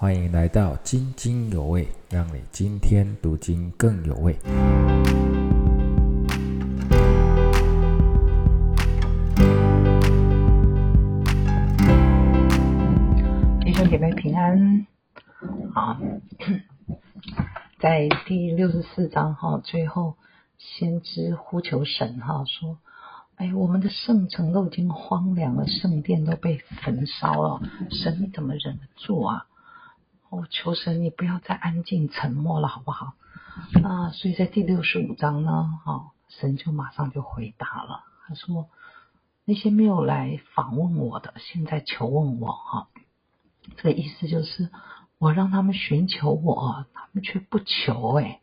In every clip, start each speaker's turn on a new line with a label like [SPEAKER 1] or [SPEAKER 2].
[SPEAKER 1] 欢迎来到津津有味，让你今天读经更有味。
[SPEAKER 2] 弟兄姐妹平安，好，在第六十四章哈，最后先知呼求神哈，说：“哎，我们的圣城都已经荒凉了，圣殿都被焚烧了，神怎么忍得住啊？我求神你不要再安静沉默了，好不好？啊，所以在第六十五章呢，哈，神就马上就回答了，他说：那些没有来访问我的，现在求问我哈。”这个意思就是，我让他们寻求我，他们却不求哎。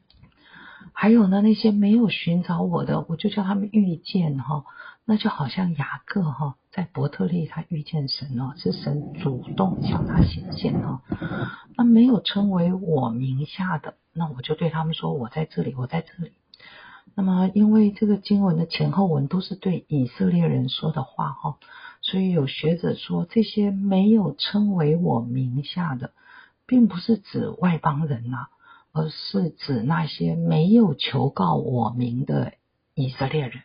[SPEAKER 2] 还有呢，那些没有寻找我的，我就叫他们遇见哈，那就好像雅各哈，在伯特利他遇见神哦，是神主动向他显现哦。那没有称为我名下的，那我就对他们说，我在这里，我在这里。那么，因为这个经文的前后文都是对以色列人说的话哈。所以有学者说，这些没有称为我名下的，并不是指外邦人呐，而是指那些没有求告我名的以色列人。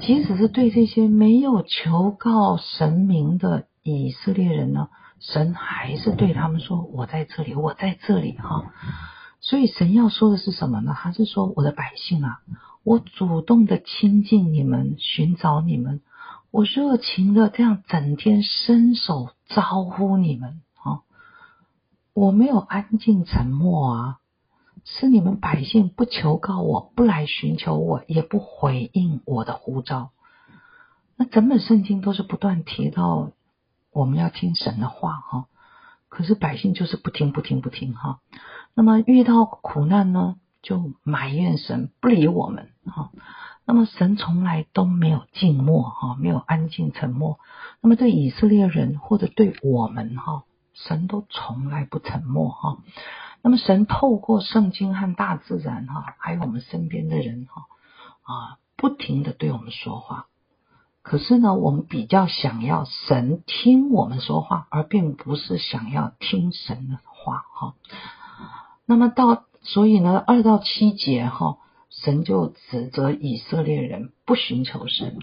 [SPEAKER 2] 即使是对这些没有求告神名的以色列人呢，神还是对他们说：“我在这里，我在这里。”哈。所以神要说的是什么呢？他是说：“我的百姓啊，我主动的亲近你们，寻找你们。”我热情的这样整天伸手招呼你们啊！我没有安静沉默啊，是你们百姓不求告我，不来寻求我，也不回应我的呼召。那整本圣经都是不断提到我们要听神的话哈，可是百姓就是不听不听不听哈。那么遇到苦难呢，就埋怨神不理我们哈。那么神从来都没有静默哈，没有安静沉默。那么对以色列人或者对我们哈，神都从来不沉默哈。那么神透过圣经和大自然哈，还有我们身边的人哈啊，不停的对我们说话。可是呢，我们比较想要神听我们说话，而并不是想要听神的话哈。那么到所以呢，二到七节哈。神就指责以色列人不寻求神，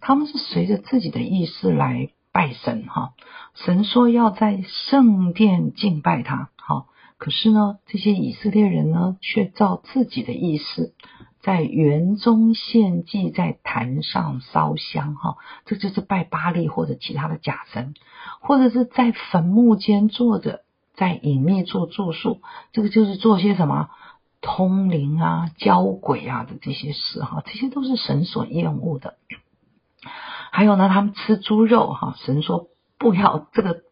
[SPEAKER 2] 他们是随着自己的意思来拜神哈。神说要在圣殿敬拜他，哈，可是呢，这些以色列人呢，却照自己的意思，在园中献祭，在坛上烧香，哈，这就是拜巴利或者其他的假神，或者是在坟墓间坐着，在隐秘处住宿，这个就是做些什么？通灵啊、交鬼啊的这些事哈，这些都是神所厌恶的。还有呢，他们吃猪肉哈，神说不要这个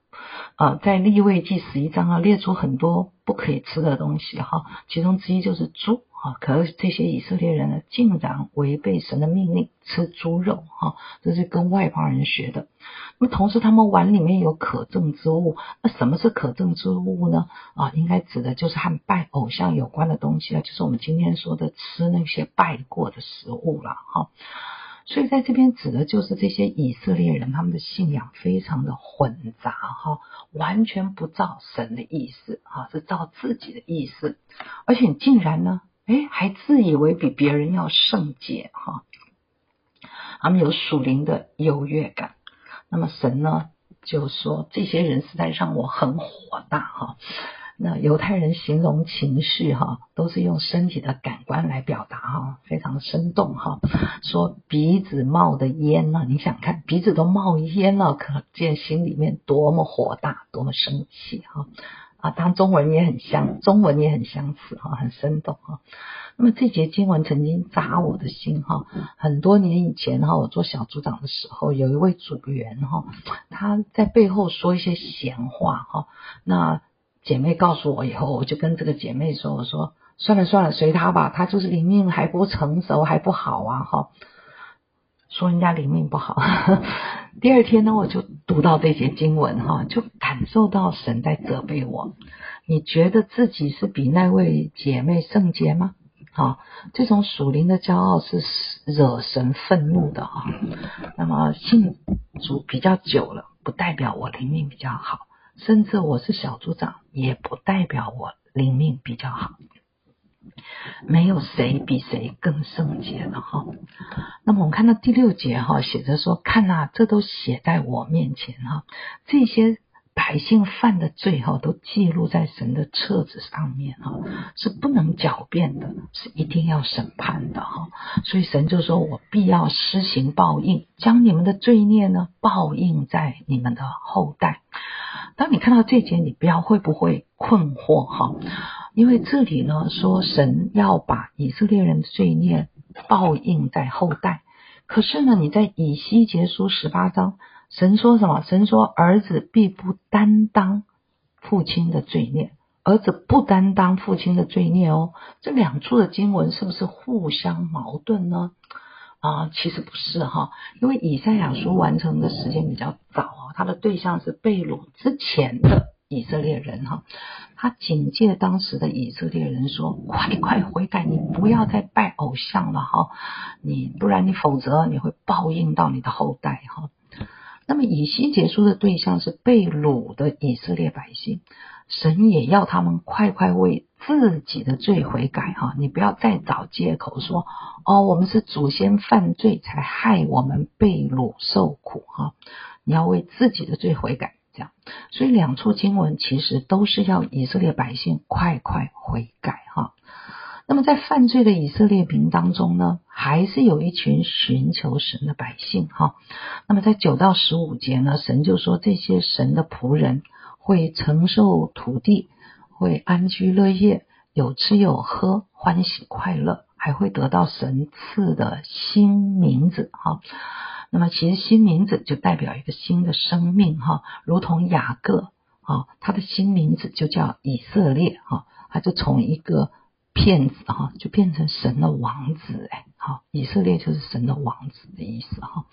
[SPEAKER 2] 呃，在立位记十一章啊，列出很多不可以吃的东西哈，其中之一就是猪。啊！可是这些以色列人呢，竟然违背神的命令吃猪肉，哈，这是跟外邦人学的。那么同时，他们碗里面有可憎之物。那什么是可憎之物呢？啊，应该指的就是和拜偶像有关的东西了，就是我们今天说的吃那些拜过的食物了，哈。所以在这边指的就是这些以色列人，他们的信仰非常的混杂，哈，完全不照神的意思，哈，是照自己的意思，而且竟然呢。哎，还自以为比别人要圣洁哈，他们有属灵的优越感。那么神呢，就说这些人实在让我很火大哈。那犹太人形容情绪哈，都是用身体的感官来表达哈，非常生动哈。说鼻子冒的烟呢，你想看鼻子都冒烟了，可见心里面多么火大，多么生气哈。啊，当中文也很相，中文也很相似哈，很生动哈。那么这节经文曾经扎我的心哈。很多年以前哈，我做小组长的时候，有一位组员哈，他在背后说一些闲话哈。那姐妹告诉我以后，我就跟这个姐妹说：“我说算了算了，随他吧，他就是灵命还不成熟，还不好啊哈。”说人家灵命不好。第二天呢，我就读到这些经文哈，就感受到神在责备我。你觉得自己是比那位姐妹圣洁吗？好，这种属灵的骄傲是惹神愤怒的哈。那么信主比较久了，不代表我灵命比较好。甚至我是小组长，也不代表我灵命比较好。没有谁比谁更圣洁的哈。那么我们看到第六节哈，写着说：“看呐，这都写在我面前哈，这些。”百姓犯的罪哈，都记录在神的册子上面哈，是不能狡辩的，是一定要审判的哈。所以神就说：“我必要施行报应，将你们的罪孽呢报应在你们的后代。”当你看到这节，你不要会不会困惑哈？因为这里呢说神要把以色列人的罪孽报应在后代，可是呢你在以西结书十八章。神说什么？神说：“儿子必不担当父亲的罪孽，儿子不担当父亲的罪孽哦。”这两处的经文是不是互相矛盾呢？啊，其实不是哈，因为以赛亚书完成的时间比较早啊，他的对象是被掳之前的以色列人哈，他警戒当时的以色列人说：“快快悔改，你不要再拜偶像了哈，你不然你否则你会报应到你的后代哈。”那么以西结书的对象是被掳的以色列百姓，神也要他们快快为自己的罪悔改哈！你不要再找借口说哦，我们是祖先犯罪才害我们被掳受苦哈！你要为自己的罪悔改，这样。所以两处经文其实都是要以色列百姓快快悔改哈。那么在犯罪的以色列民当中呢，还是有一群寻求神的百姓哈。那么在九到十五节呢，神就说这些神的仆人会承受土地，会安居乐业，有吃有喝，欢喜快乐，还会得到神赐的新名字哈。那么其实新名字就代表一个新的生命哈，如同雅各啊，他的新名字就叫以色列哈，他就从一个。骗子哈，就变成神的王子哎，好，以色列就是神的王子的意思哈。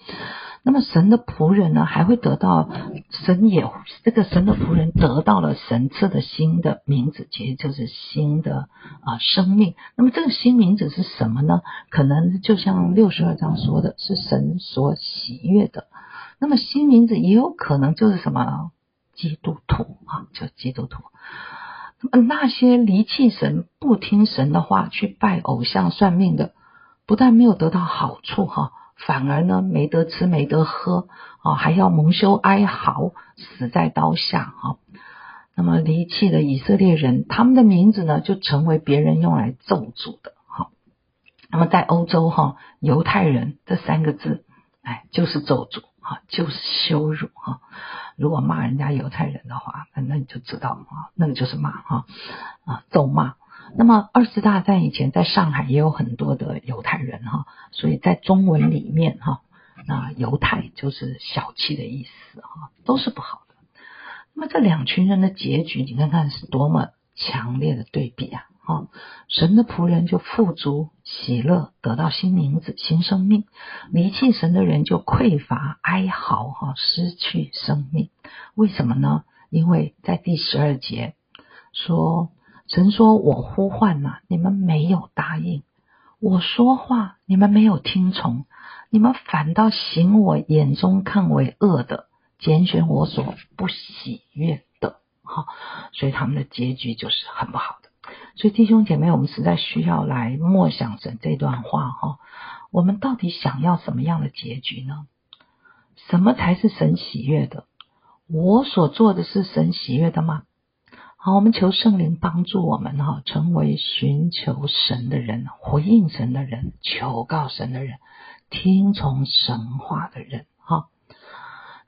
[SPEAKER 2] 那么神的仆人呢，还会得到神也这个神的仆人得到了神赐的新的名字，其实就是新的啊生命。那么这个新名字是什么呢？可能就像六十二章说的，是神所喜悦的。那么新名字也有可能就是什么基督徒啊，就基督徒。那些离弃神、不听神的话去拜偶像、算命的，不但没有得到好处哈，反而呢没得吃、没得喝啊，还要蒙羞哀嚎，死在刀下哈。那么离弃的以色列人，他们的名字呢就成为别人用来咒诅的哈。那么在欧洲哈，犹太人这三个字，哎，就是咒诅哈，就是羞辱哈。如果骂人家犹太人的话，那那你就知道啊，那个就是骂哈啊咒骂。那么二次大战以前，在上海也有很多的犹太人哈，所以在中文里面哈，那犹太就是小气的意思哈，都是不好的。那么这两群人的结局，你看看是多么强烈的对比啊！哦，神的仆人就富足喜乐，得到新名字、新生命；离弃神的人就匮乏哀嚎，哈，失去生命。为什么呢？因为在第十二节说，神说我呼唤呐，你们没有答应；我说话，你们没有听从，你们反倒行我眼中看为恶的，拣选我所不喜悦的，哈，所以他们的结局就是很不好的。所以弟兄姐妹，我们实在需要来默想神这段话哈。我们到底想要什么样的结局呢？什么才是神喜悦的？我所做的是神喜悦的吗？好，我们求圣灵帮助我们哈，成为寻求神的人，回应神的人，求告神的人，听从神话的人。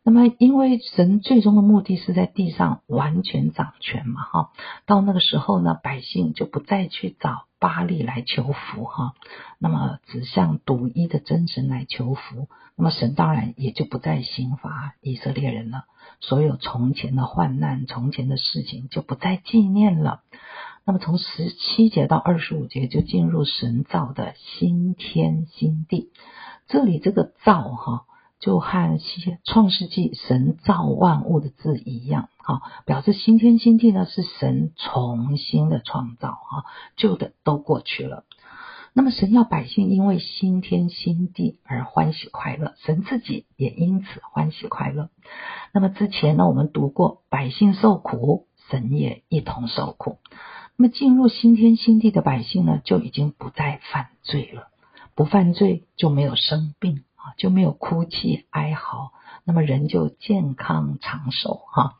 [SPEAKER 2] 那么，因为神最终的目的是在地上完全掌权嘛，哈，到那个时候呢，百姓就不再去找巴利来求福，哈，那么只向独一的真神来求福，那么神当然也就不再刑罚以色列人了，所有从前的患难、从前的事情就不再纪念了。那么从十七节到二十五节就进入神造的新天新地，这里这个造，哈。就和创世纪神造万物的字一样，哈，表示新天新地呢是神重新的创造，哈，旧的都过去了。那么神要百姓因为新天新地而欢喜快乐，神自己也因此欢喜快乐。那么之前呢，我们读过百姓受苦，神也一同受苦。那么进入新天新地的百姓呢，就已经不再犯罪了，不犯罪就没有生病，就没有哭泣哀嚎，那么人就健康长寿哈。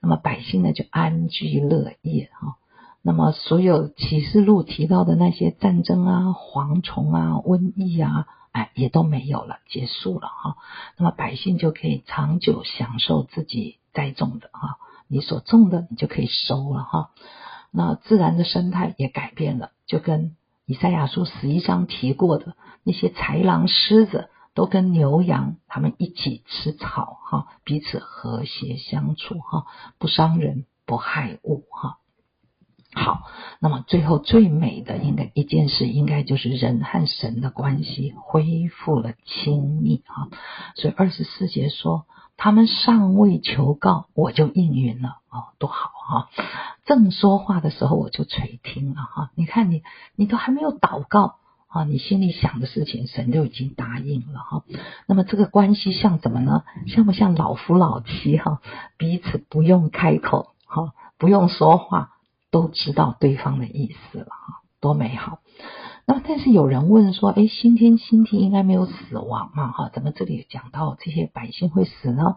[SPEAKER 2] 那么百姓呢，就安居乐业哈。那么，所有启示录提到的那些战争啊、蝗虫啊、瘟疫啊，哎，也都没有了，结束了哈。那么百姓就可以长久享受自己栽种的哈，你所种的，你就可以收了哈。那自然的生态也改变了，就跟以赛亚书十一章提过的那些豺狼、狮子，都跟牛羊他们一起吃草哈，彼此和谐相处哈，不伤人，不害物哈。好，那么最后最美的应该一件事，应该就是人和神的关系恢复了亲密啊。所以二十四节说，他们尚未求告，我就应允了哦，多好哈！正说话的时候，我就垂听了哈。你看你，你都还没有祷告啊，你心里想的事情，神就已经答应了哈。那么这个关系像什么呢？像不像老夫老妻哈？彼此不用开口哈，不用说话。都知道对方的意思了哈，多美好！那么，但是有人问说，哎，新天新地应该没有死亡嘛？哈，怎么这里讲到这些百姓会死呢？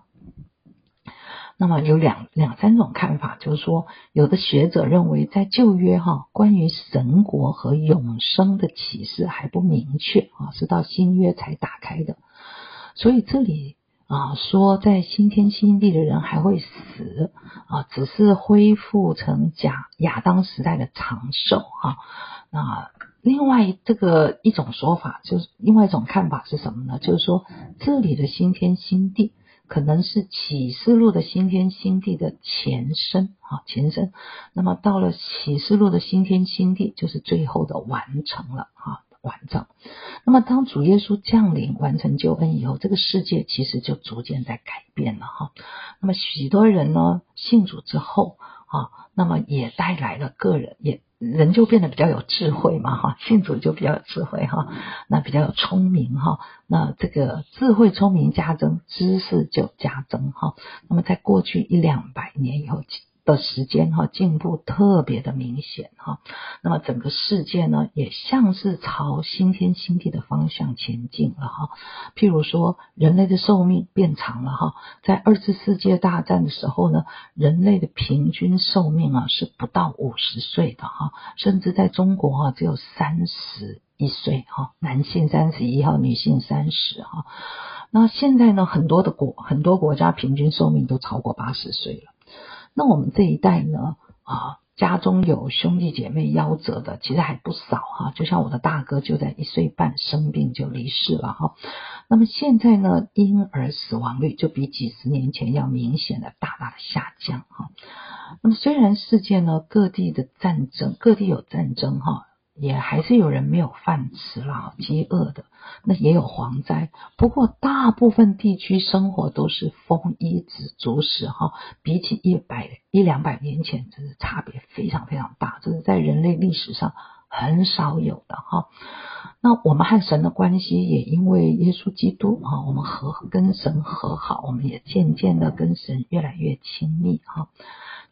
[SPEAKER 2] 那么有两两三种看法，就是说，有的学者认为，在旧约哈，关于神国和永生的启示还不明确啊，是到新约才打开的，所以这里。啊，说在新天新地的人还会死啊，只是恢复成假亚当时代的长寿哈。那另外这个一种说法，就是另外一种看法是什么呢？就是说这里的新天新地可能是启示录的新天新地的前身啊，前身。那么到了启示录的新天新地，就是最后的完成了啊。完整。那么，当主耶稣降临、完成救恩以后，这个世界其实就逐渐在改变了哈。那么，许多人呢信主之后啊，那么也带来了个人也人就变得比较有智慧嘛哈，信主就比较有智慧哈，那比较有聪明哈，那这个智慧聪明加增，知识就加增哈。那么，在过去一两百年以后。的时间哈进步特别的明显哈，那么整个世界呢也像是朝新天新地的方向前进了哈。譬如说，人类的寿命变长了哈，在二次世界大战的时候呢，人类的平均寿命啊是不到五十岁的哈，甚至在中国哈只有三十一岁哈，男性三十一号，女性三十哈。那现在呢，很多的国很多国家平均寿命都超过八十岁了。那我们这一代呢啊，家中有兄弟姐妹夭折的，其实还不少哈。就像我的大哥，就在一岁半生病就离世了哈。那么现在呢，婴儿死亡率就比几十年前要明显的大大的下降哈。那么虽然世界呢各地的战争，各地有战争哈。也还是有人没有饭吃了，饥饿的，那也有蝗灾。不过大部分地区生活都是丰衣足食哈，比起一百一两百年前，真是差别非常非常大，这是在人类历史上很少有的哈。那我们和神的关系也因为耶稣基督啊，我们和跟神和好，我们也渐渐的跟神越来越亲密哈。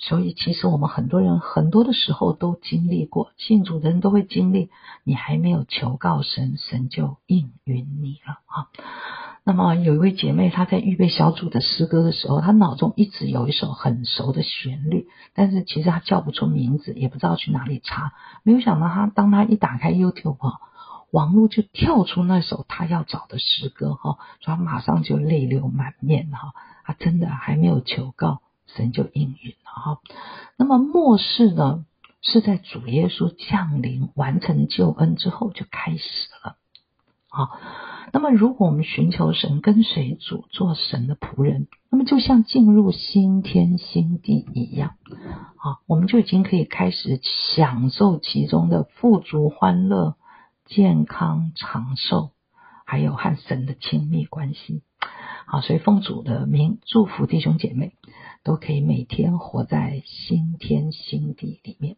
[SPEAKER 2] 所以，其实我们很多人很多的时候都经历过，信主的人都会经历。你还没有求告神，神就应允你了啊。那么，有一位姐妹，她在预备小组的诗歌的时候，她脑中一直有一首很熟的旋律，但是其实她叫不出名字，也不知道去哪里查。没有想到，她当她一打开 YouTube 哈，网络就跳出那首她要找的诗歌哈，所以她马上就泪流满面哈。她真的还没有求告。神就应允了哈。那么末世呢，是在主耶稣降临、完成救恩之后就开始了。好，那么如果我们寻求神、跟随主、做神的仆人，那么就像进入新天新地一样，好，我们就已经可以开始享受其中的富足、欢乐、健康、长寿，还有和神的亲密关系。好，所以奉主的名祝福弟兄姐妹。都可以每天活在新天新地里面。